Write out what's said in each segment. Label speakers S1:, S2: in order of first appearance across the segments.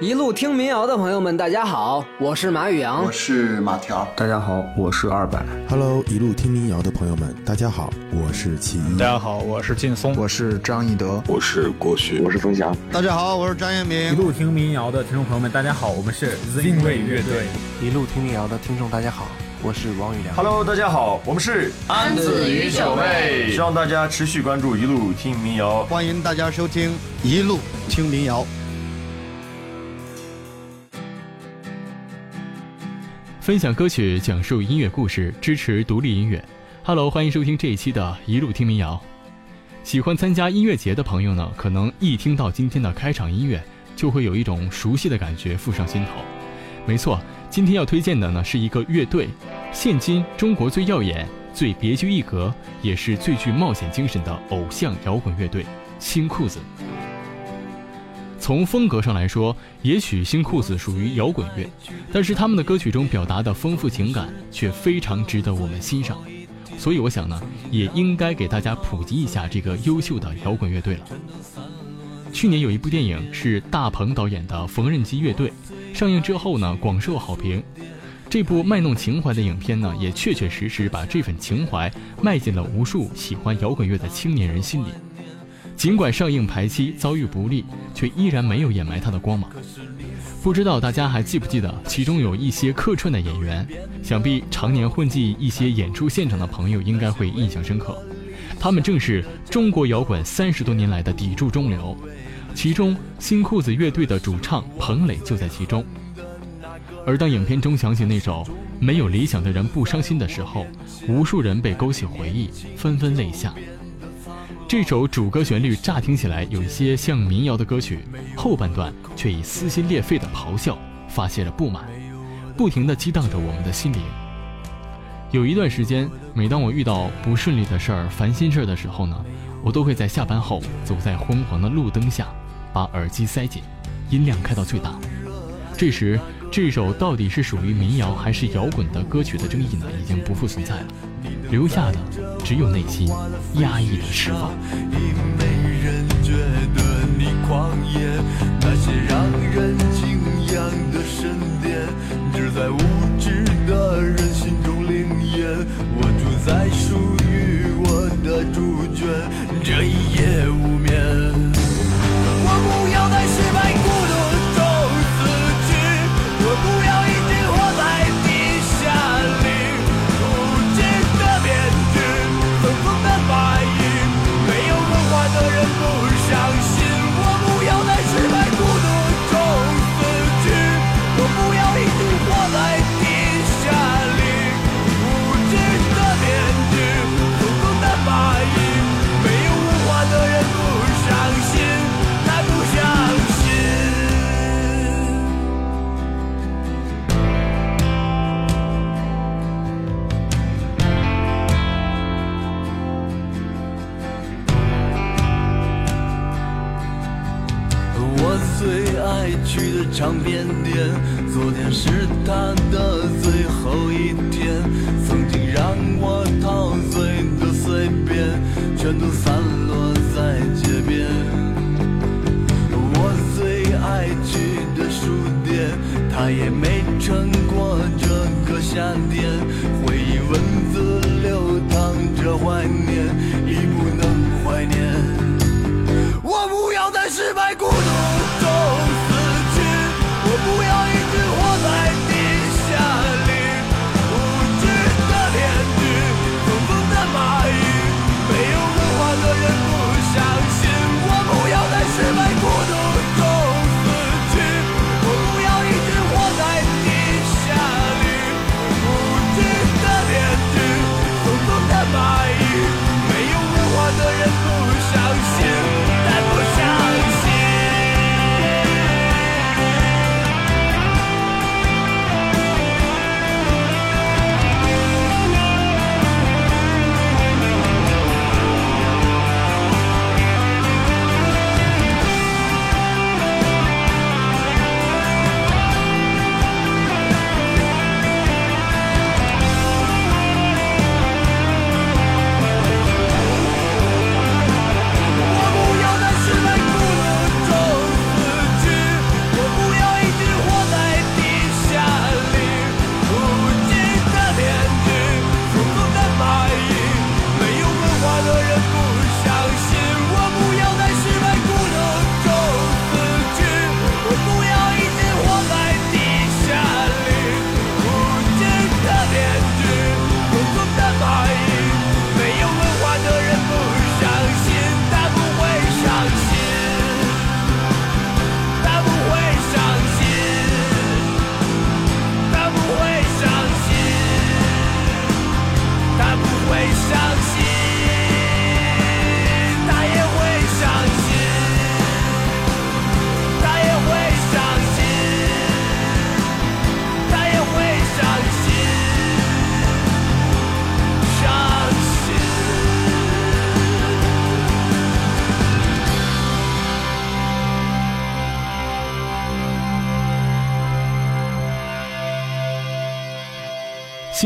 S1: 一路听民谣的朋友们，大家好，我是马宇阳，
S2: 我是马条，
S3: 大家好，我是二百。
S4: Hello，一路听民谣的朋友们，大家好，我是齐豫。
S5: 大家好，我是劲松，
S6: 我是张一德，
S7: 我是郭旭，
S8: 我是冯翔。
S9: 大家好，我是张彦明。
S10: 一路听民谣的听众朋友们，大家好，我们是 Zinway 乐队。
S11: 一路听民谣的听众，大家好，我是王宇良。
S12: Hello，大家好，我们是
S13: 安子与小妹，
S12: 希望大家持续关注一路听民谣，
S9: 欢迎大家收听一路听民谣。
S14: 分享歌曲，讲述音乐故事，支持独立音乐。Hello，欢迎收听这一期的《一路听民谣》。喜欢参加音乐节的朋友呢，可能一听到今天的开场音乐，就会有一种熟悉的感觉浮上心头。没错，今天要推荐的呢是一个乐队，现今中国最耀眼、最别具一格，也是最具冒险精神的偶像摇滚乐队——新裤子。从风格上来说，也许新裤子属于摇滚乐，但是他们的歌曲中表达的丰富情感却非常值得我们欣赏。所以我想呢，也应该给大家普及一下这个优秀的摇滚乐队了。去年有一部电影是大鹏导演的《缝纫机乐队》，上映之后呢，广受好评。这部卖弄情怀的影片呢，也确确实实把这份情怀迈进了无数喜欢摇滚乐的青年人心里。尽管上映排期遭遇不利，却依然没有掩埋它的光芒。不知道大家还记不记得，其中有一些客串的演员，想必常年混迹一些演出现场的朋友应该会印象深刻。他们正是中国摇滚三十多年来的砥柱中流，其中新裤子乐队的主唱彭磊就在其中。而当影片中响起那首《没有理想的人不伤心》的时候，无数人被勾起回忆，纷纷泪下。这首主歌旋律乍听起来有一些像民谣的歌曲，后半段却以撕心裂肺的咆哮发泄着不满，不停地激荡着我们的心灵。有一段时间，每当我遇到不顺利的事儿、烦心事儿的时候呢，我都会在下班后走在昏黄的路灯下，把耳机塞紧，音量开到最大。这时，这首到底是属于民谣还是摇滚的歌曲的争议呢，已经不复存在了。留下的只有内心压抑的释放。
S15: 已没人觉得你狂野，那些让人敬仰的神殿，只在无知的人心中灵验。我住在属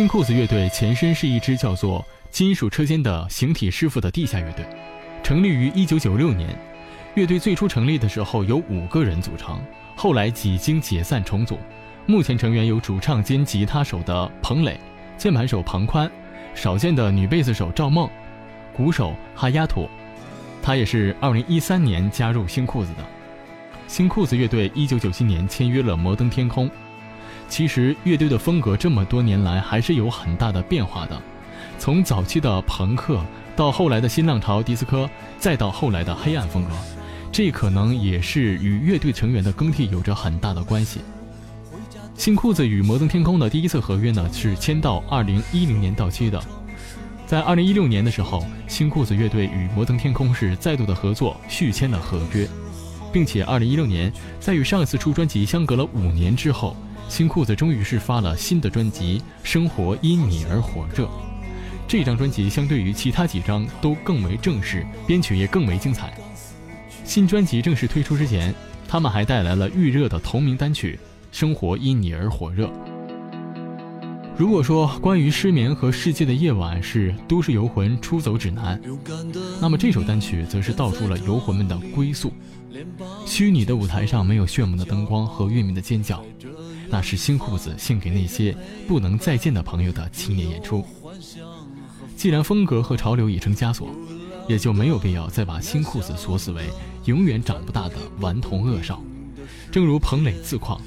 S14: 裤子乐队前身是一支叫做金属车间的形体师傅的地下乐队，成立于1996年。乐队最初成立的时候有五个人组成，后来几经解散重组。目前成员有主唱兼吉他手的彭磊，键盘手庞宽，少见的女贝斯手赵梦，鼓手哈丫土。他也是2013年加入新裤子的。新裤子乐队1997年签约了摩登天空。其实乐队的风格这么多年来还是有很大的变化的，从早期的朋克到后来的新浪潮迪斯科，再到后来的黑暗风格，这可能也是与乐队成员的更替有着很大的关系。新裤子与摩登天空的第一次合约呢是签到2010年到期的，在2016年的时候，新裤子乐队与摩登天空是再度的合作续签了合约，并且2016年在与上一次出专辑相隔了五年之后。新裤子终于是发了新的专辑《生活因你而火热》，这张专辑相对于其他几张都更为正式，编曲也更为精彩。新专辑正式推出之前，他们还带来了预热的同名单曲《生活因你而火热》。如果说关于失眠和世界的夜晚是都市游魂出走指南，那么这首单曲则是道出了游魂们的归宿。虚拟的舞台上没有炫目的灯光和乐迷的尖叫。那是新裤子献给那些不能再见的朋友的青年演出。既然风格和潮流已成枷锁，也就没有必要再把新裤子锁死为永远长不大的顽童恶少。正如彭磊自况，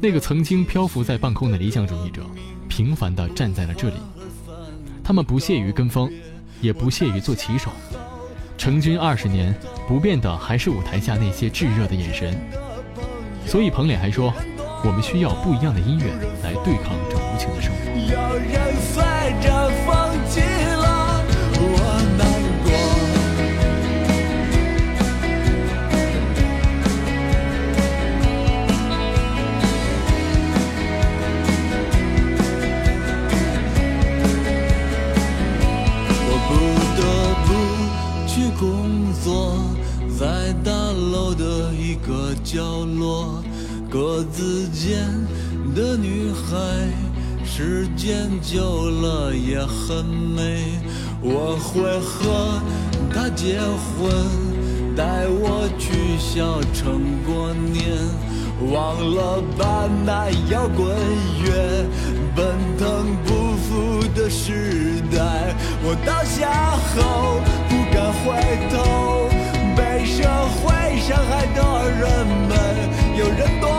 S14: 那个曾经漂浮在半空的理想主义者，平凡地站在了这里。他们不屑于跟风，也不屑于做骑手。成军二十年，不变的还是舞台下那些炙热的眼神。所以彭磊还说。我们需要不一样的音乐来对抗这无情的生活。
S15: 格子间的女孩，时间久了也很美。我会和她结婚，带我去小城过年。忘了把那摇滚乐奔腾不复的时代。我倒下后不敢回头，被社会伤害的人们，有人躲。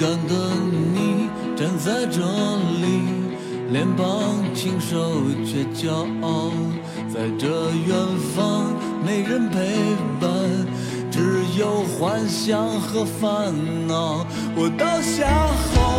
S15: 感的你站在这里，脸庞清瘦却骄傲，在这远方没人陪伴，只有幻想和烦恼，我倒下后。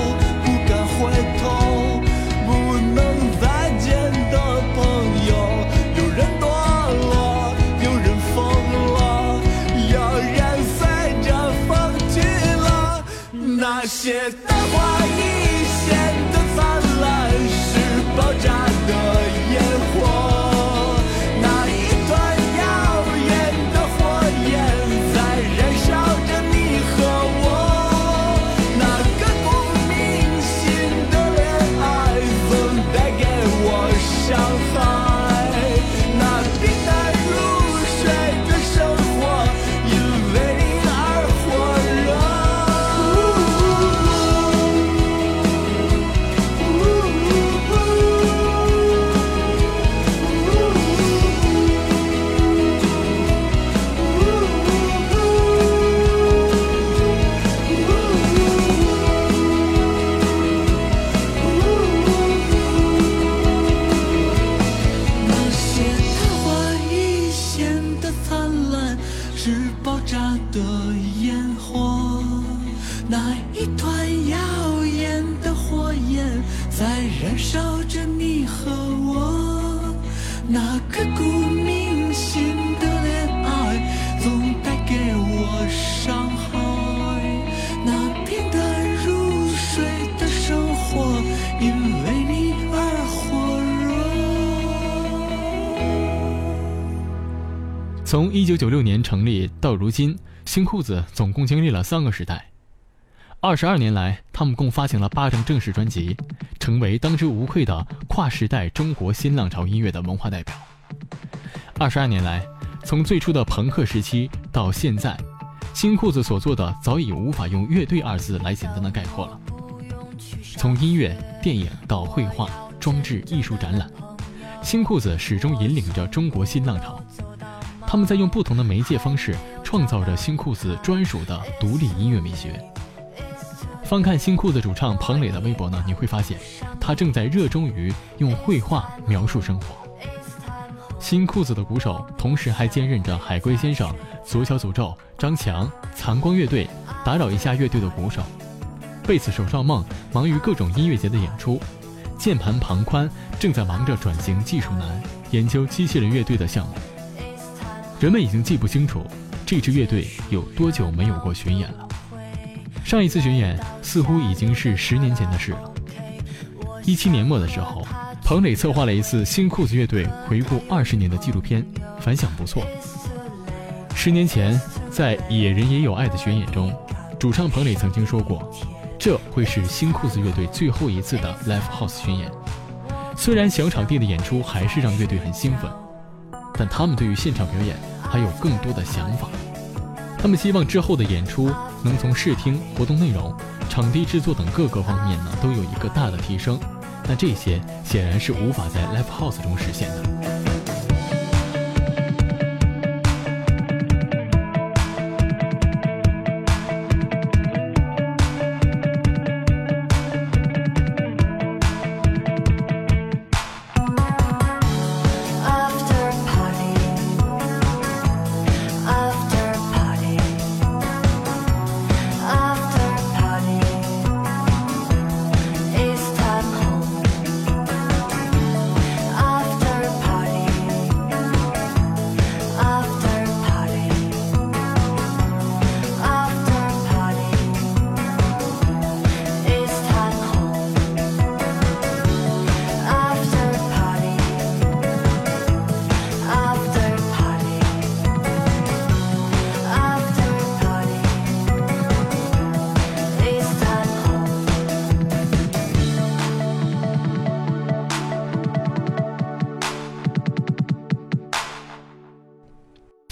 S15: 那一团耀眼的火焰在燃烧着你和我，那刻骨铭心的恋爱总带给我伤害，那平淡如水的生活因为你而火
S14: 热。从一九九六年成立到如今，新裤子总共经历了三个时代。二十二年来，他们共发行了八张正式专辑，成为当之无愧的跨时代中国新浪潮音乐的文化代表。二十二年来，从最初的朋克时期到现在，新裤子所做的早已无法用“乐队”二字来简单的概括了。从音乐、电影到绘画、装置艺术展览，新裤子始终引领着中国新浪潮。他们在用不同的媒介方式，创造着新裤子专属的独立音乐美学。翻看新裤子主唱彭磊的微博呢，你会发现，他正在热衷于用绘画描述生活。新裤子的鼓手同时还兼任着海龟先生、左小诅咒、张强、残光乐队、打扰一下乐队的鼓手。贝斯手赵梦忙于各种音乐节的演出，键盘庞宽正在忙着转型技术男，研究机器人乐队的项目。人们已经记不清楚这支乐队有多久没有过巡演了。上一次巡演似乎已经是十年前的事了。一七年末的时候，彭磊策划了一次新裤子乐队回顾二十年的纪录片，反响不错。十年前，在《野人也有爱》的巡演中，主唱彭磊曾经说过，这会是新裤子乐队最后一次的 live house 巡演。虽然小场地的演出还是让乐队很兴奋，但他们对于现场表演还有更多的想法。他们希望之后的演出能从视听、活动内容、场地制作等各个方面呢都有一个大的提升，那这些显然是无法在 live house 中实现的。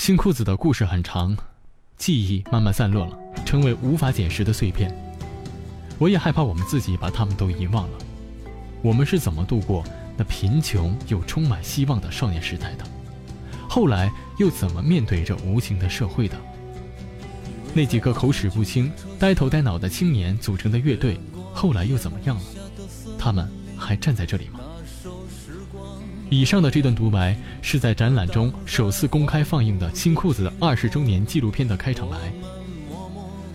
S14: 新裤子的故事很长，记忆慢慢散落了，成为无法捡拾的碎片。我也害怕我们自己把他们都遗忘了。我们是怎么度过那贫穷又充满希望的少年时代的？后来又怎么面对这无情的社会的？那几个口齿不清、呆头呆脑的青年组成的乐队，后来又怎么样了？他们还站在这里吗？以上的这段独白是在展览中首次公开放映的新裤子二十周年纪录片的开场白。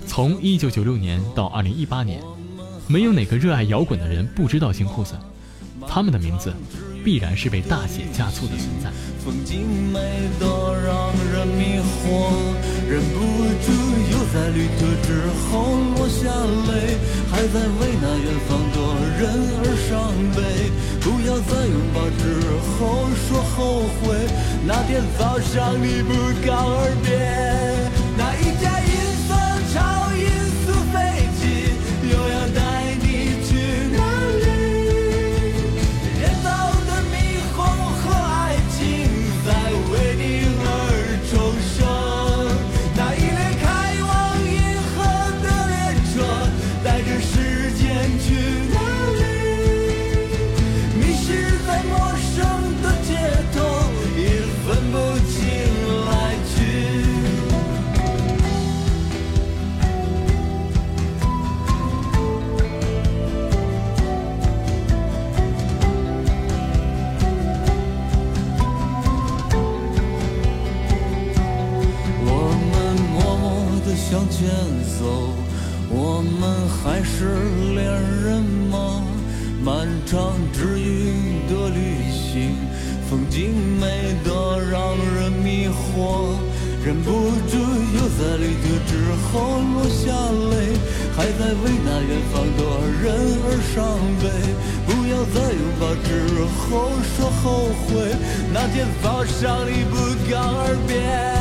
S14: 从一九九六年到二零一八年，没有哪个热爱摇滚的人不知道新裤子，他们的名字必然是被大写加粗的存在。
S15: 风景美得让人迷惑，忍不住又在旅途之后落下泪，还在为那远方的人而伤悲。不要在拥抱之后说后悔，那天早上你不告而别，别。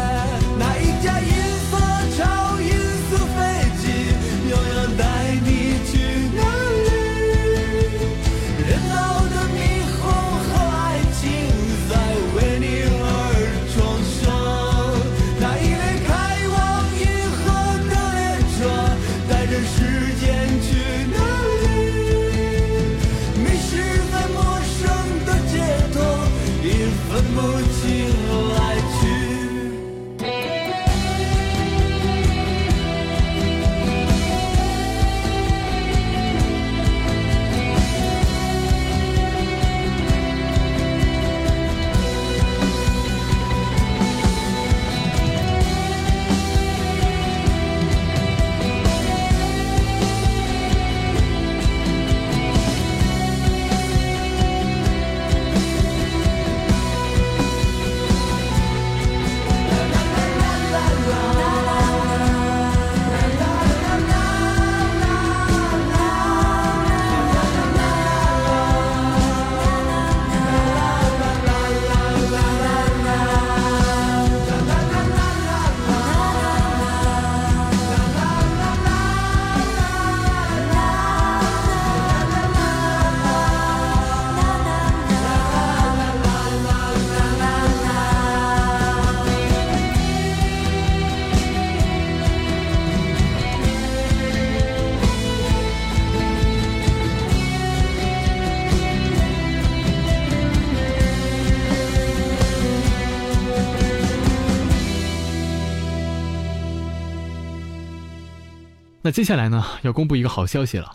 S15: 那
S14: 接下来呢，要公布一个好消息了。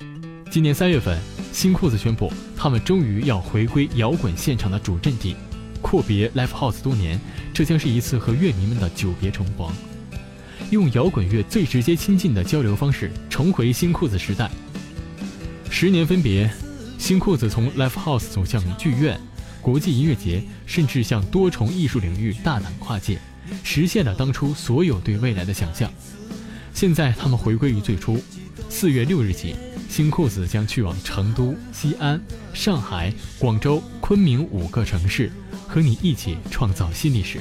S14: 今年三月份，新裤子宣布，他们终于要回归摇滚现场的主阵地，阔别 Live House 多年，这将是一次和乐迷们的久别重逢，用摇滚乐最直接亲近的交流方式，重回新裤子时代。十年分别，新裤子从 Live House 走向剧院、国际音乐节，甚至向多重艺术领域大胆跨界，实现了当初所有对未来的想象。现在他们回归于最初，四月六日起，新裤子将去往成都、西安、上海、广州、昆明五个城市，和你一起创造新历史。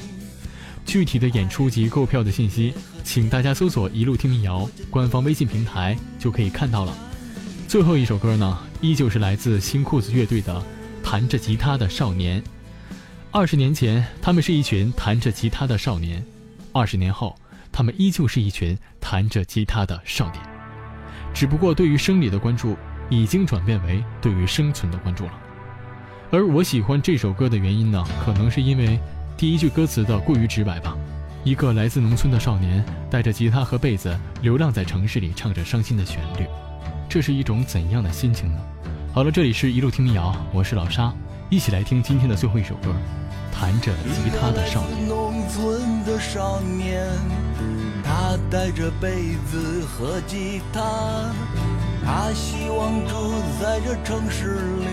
S14: 具体的演出及购票的信息，请大家搜索“一路听民谣”官方微信平台就可以看到了。最后一首歌呢，依旧是来自新裤子乐队的《弹着吉他的少年》。二十年前，他们是一群弹着吉他的少年；二十年后，他们依旧是一群弹着吉他的少年，只不过对于生理的关注已经转变为对于生存的关注了。而我喜欢这首歌的原因呢，可能是因为第一句歌词的过于直白吧。一个来自农村的少年，带着吉他和被子，流浪在城市里，唱着伤心的旋律，这是一种怎样的心情呢？好了，这里是一路听民谣，我是老沙，一起来听今天的最后一首歌，《弹着吉他的少年》。
S15: 农村的少年，他带着被子和吉他，他希望住在这城市里，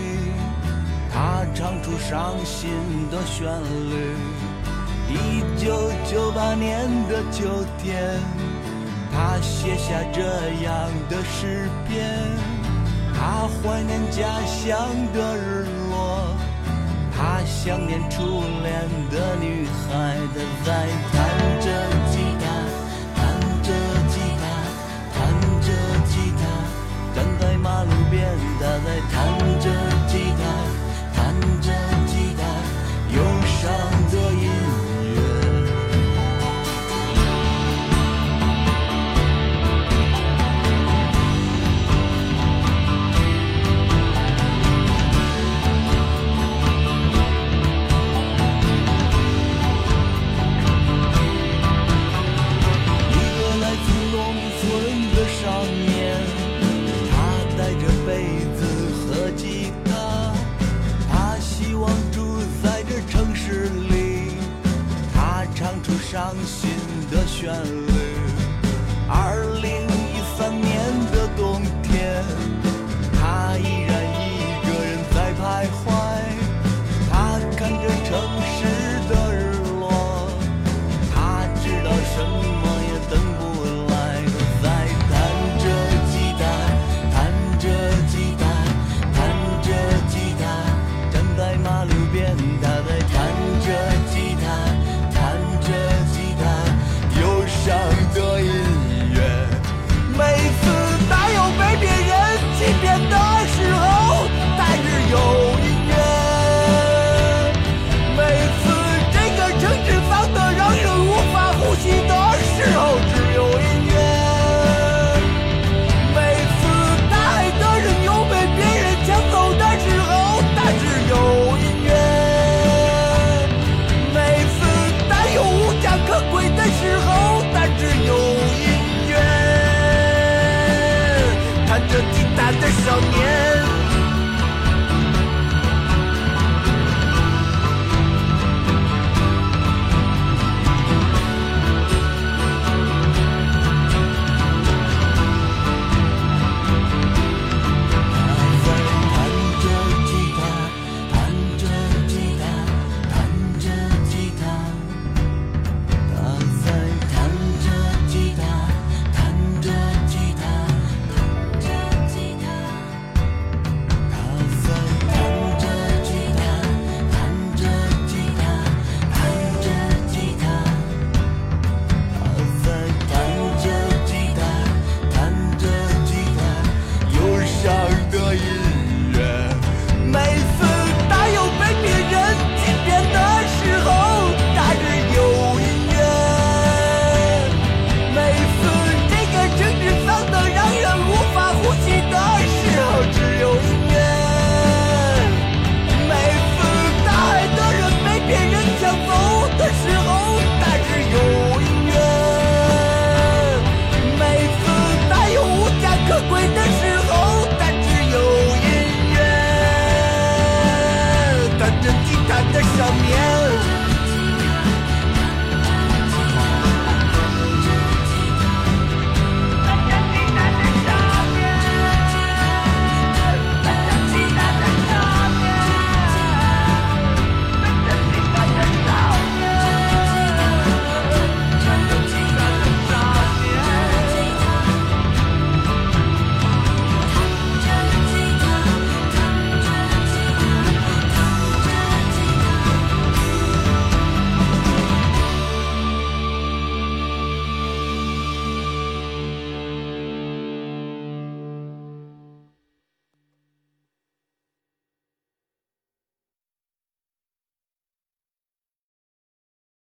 S15: 他唱出伤心的旋律。一九九八年的秋天，他写下这样的诗篇，他怀念家乡的日落。他想念初恋的女孩，她在弹